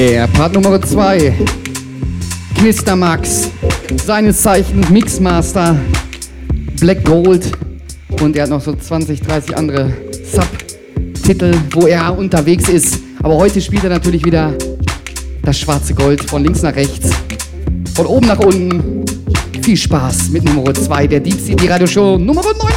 Yeah, Part Nummer 2. Knister Max, seines Zeichens Mixmaster, Black Gold und er hat noch so 20, 30 andere Subtitel, wo er unterwegs ist. Aber heute spielt er natürlich wieder das schwarze Gold von links nach rechts, von oben nach unten. Viel Spaß mit Nummer 2 der Deep City Radio Show Nummer 99.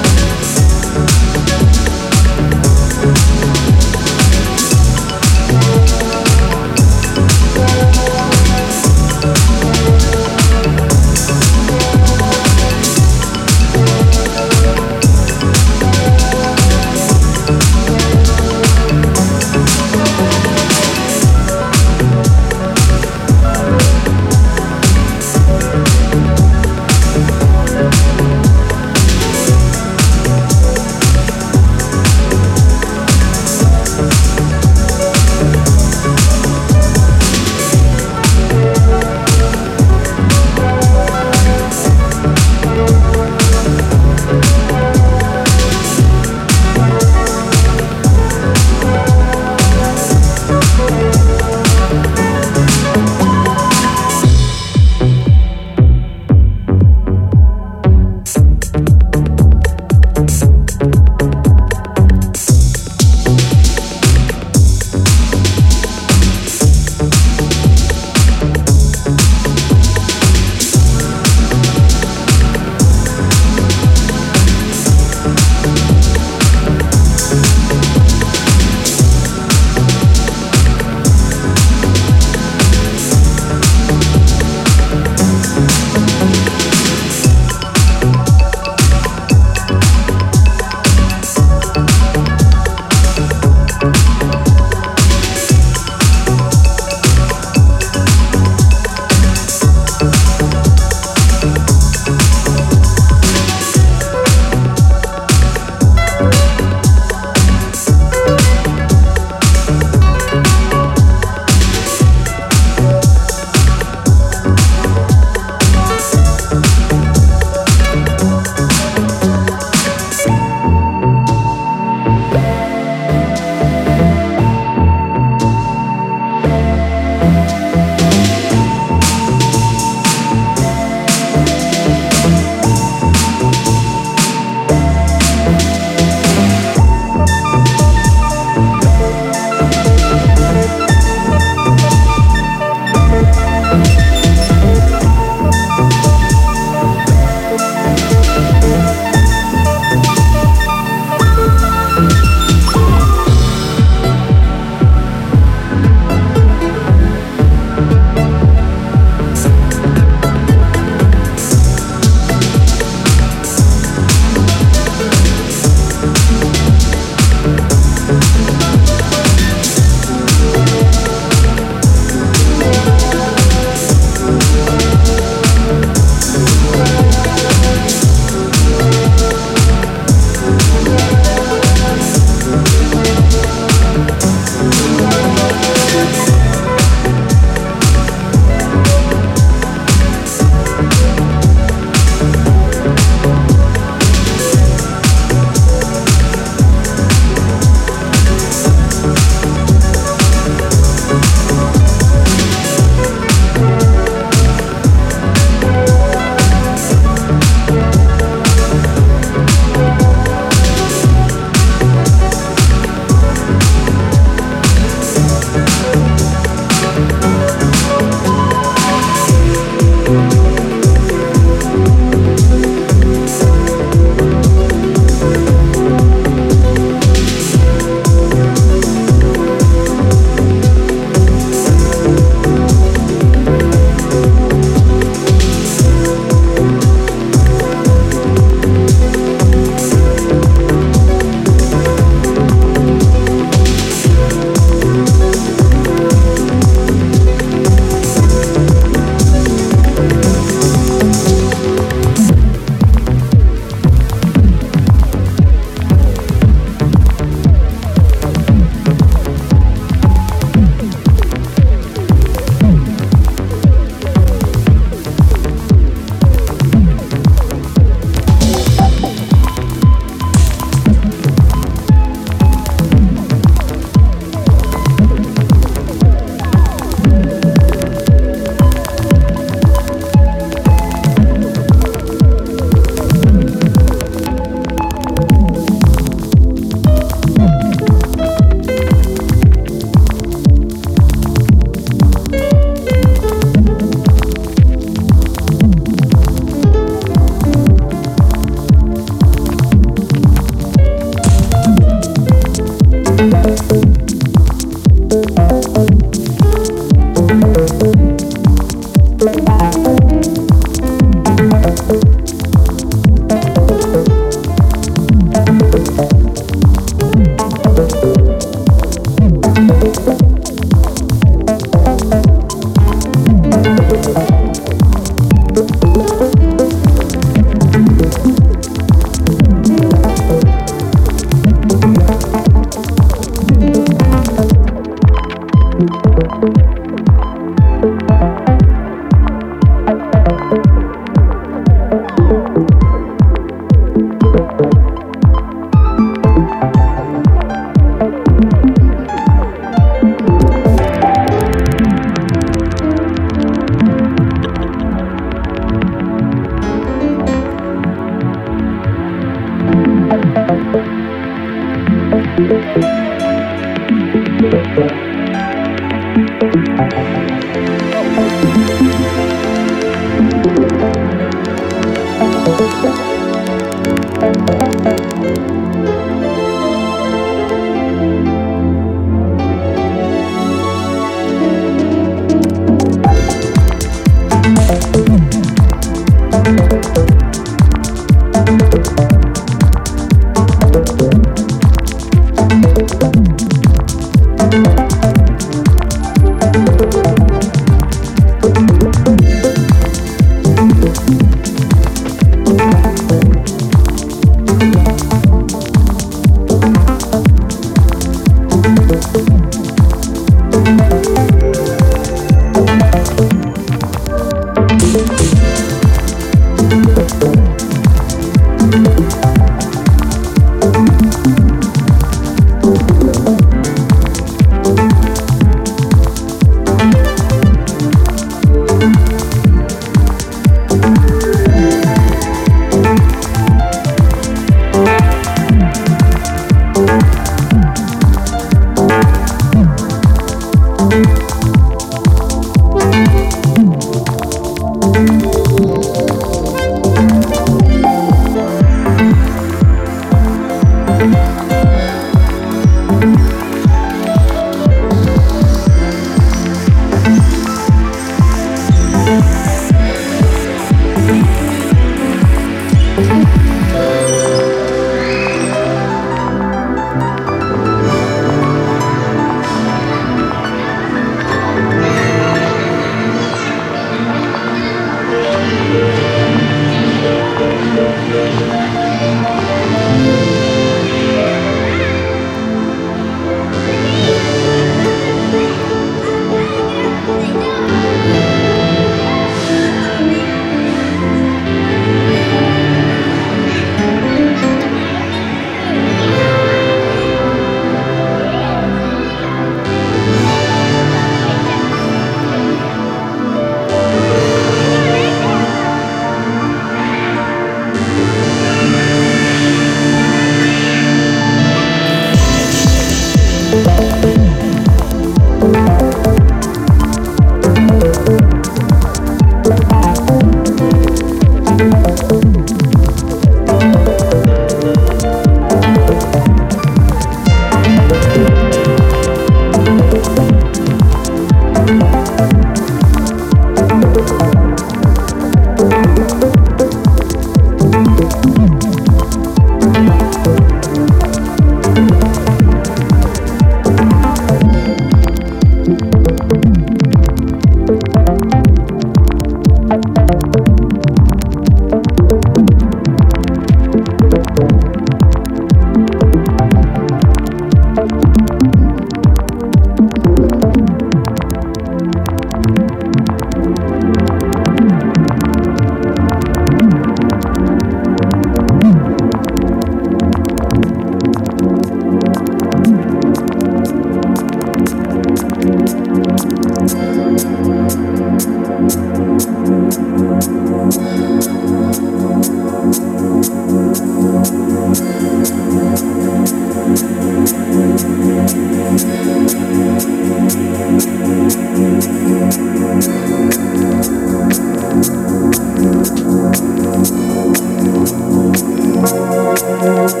Thank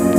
you.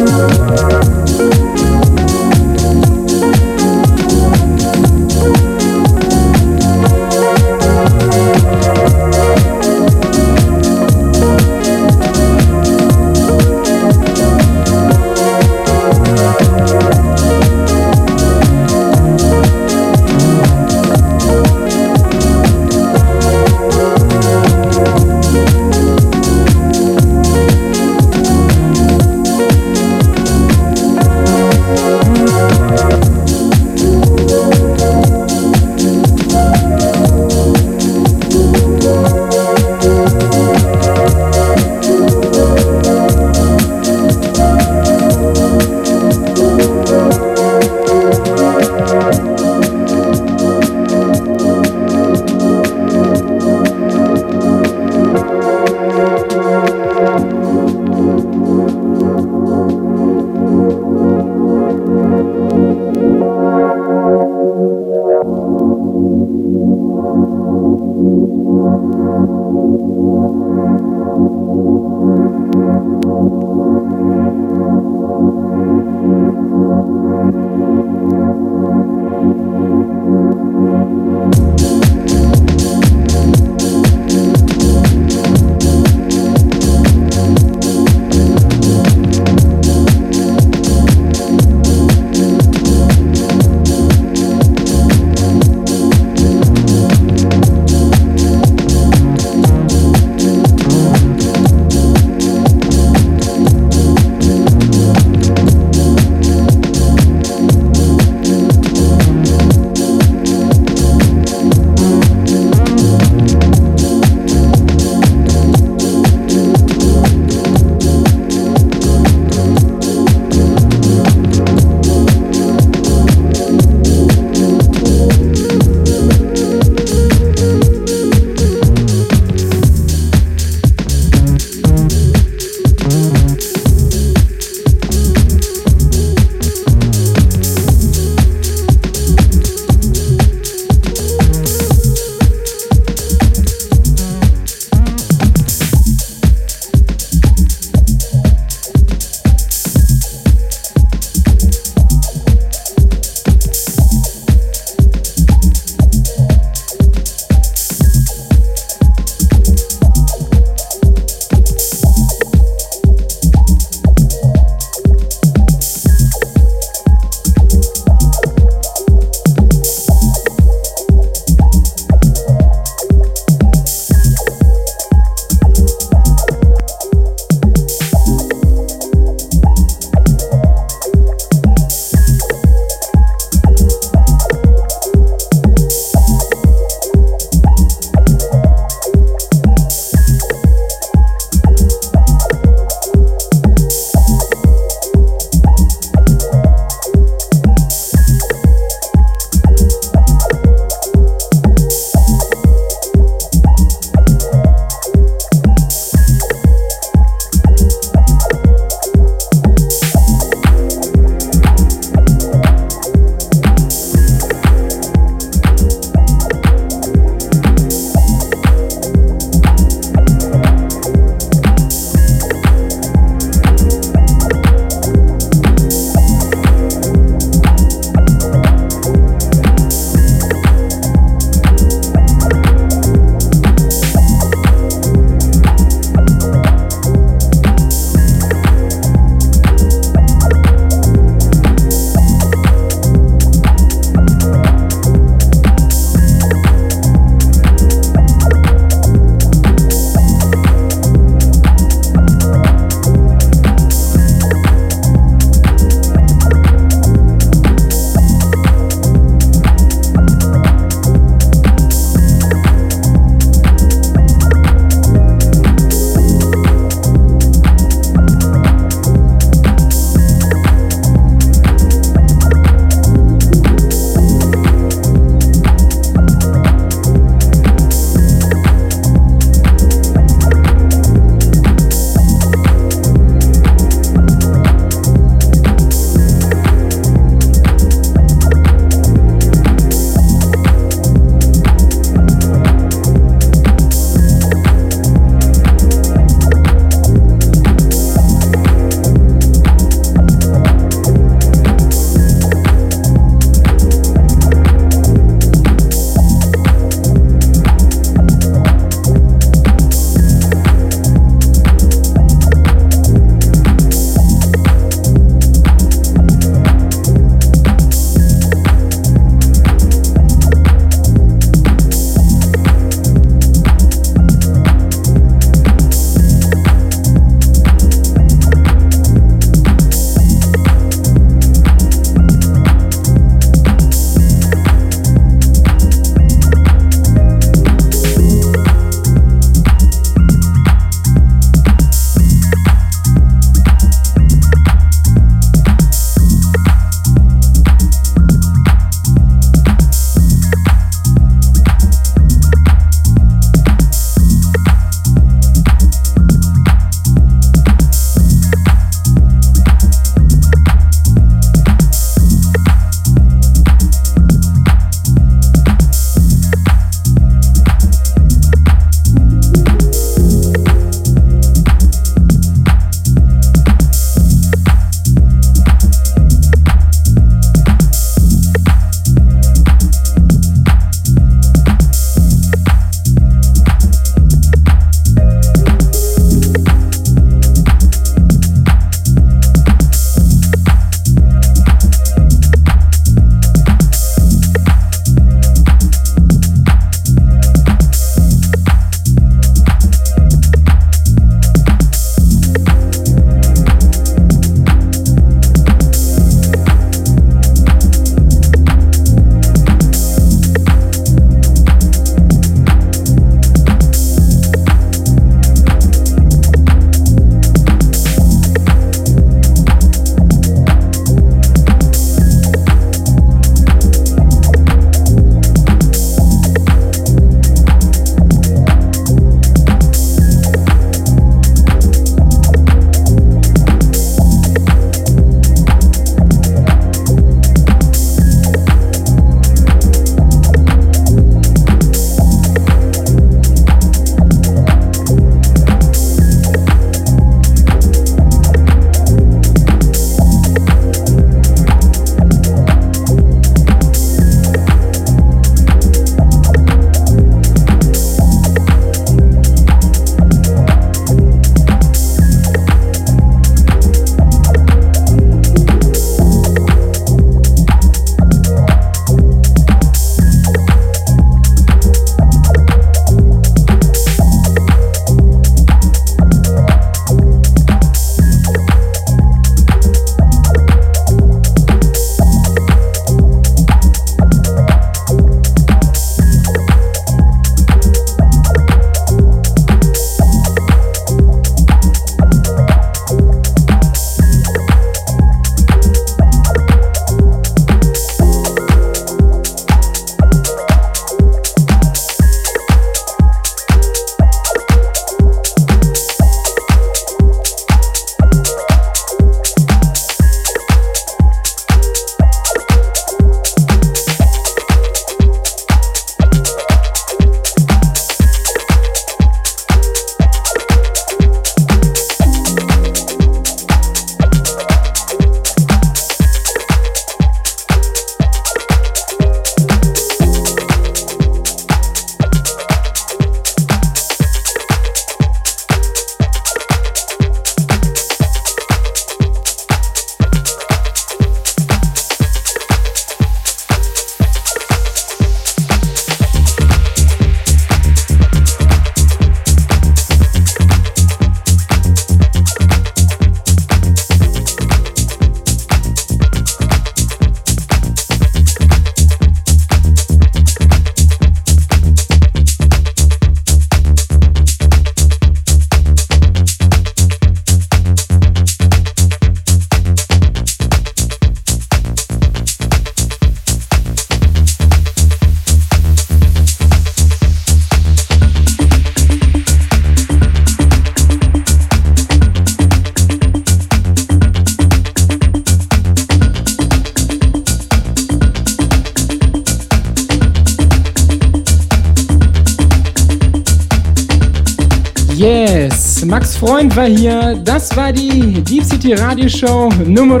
Max Freund war hier. Das war die Deep City Radio Show Nummer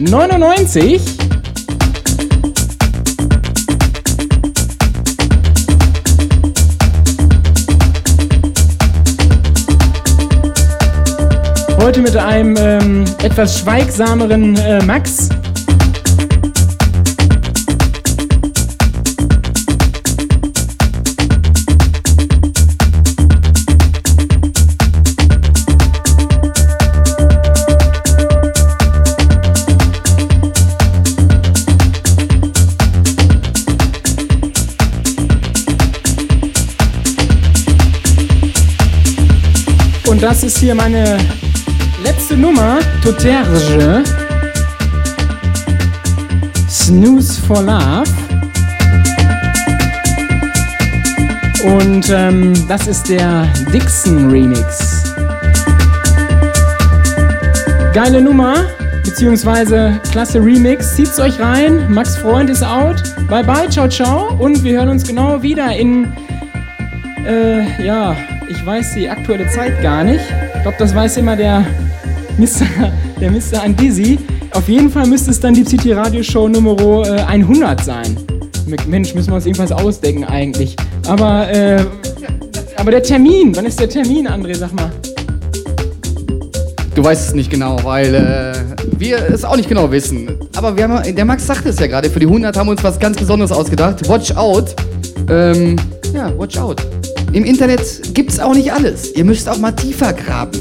99. Heute mit einem ähm, etwas schweigsameren äh, Max. Das ist hier meine letzte Nummer, Toterge. Snooze for Love. Und ähm, das ist der Dixon Remix. Geile Nummer, beziehungsweise klasse Remix. Zieht's euch rein. Max Freund ist out. Bye bye, ciao, ciao. Und wir hören uns genau wieder in, äh, ja, ich weiß die aktuelle Zeit gar nicht. Ich glaube, das weiß immer der Mr. der Mr. Andisi. Auf jeden Fall müsste es dann die City Radio Show äh, 100 sein. Mensch, müssen wir uns irgendwas ausdenken eigentlich. Aber, äh, aber der Termin, wann ist der Termin, André, sag mal? Du weißt es nicht genau, weil äh, wir es auch nicht genau wissen. Aber wir haben, der Max sagte es ja gerade, für die 100 haben wir uns was ganz Besonderes ausgedacht. Watch out. Ähm, ja, watch out. Im Internet gibt's auch nicht alles. Ihr müsst auch mal tiefer graben.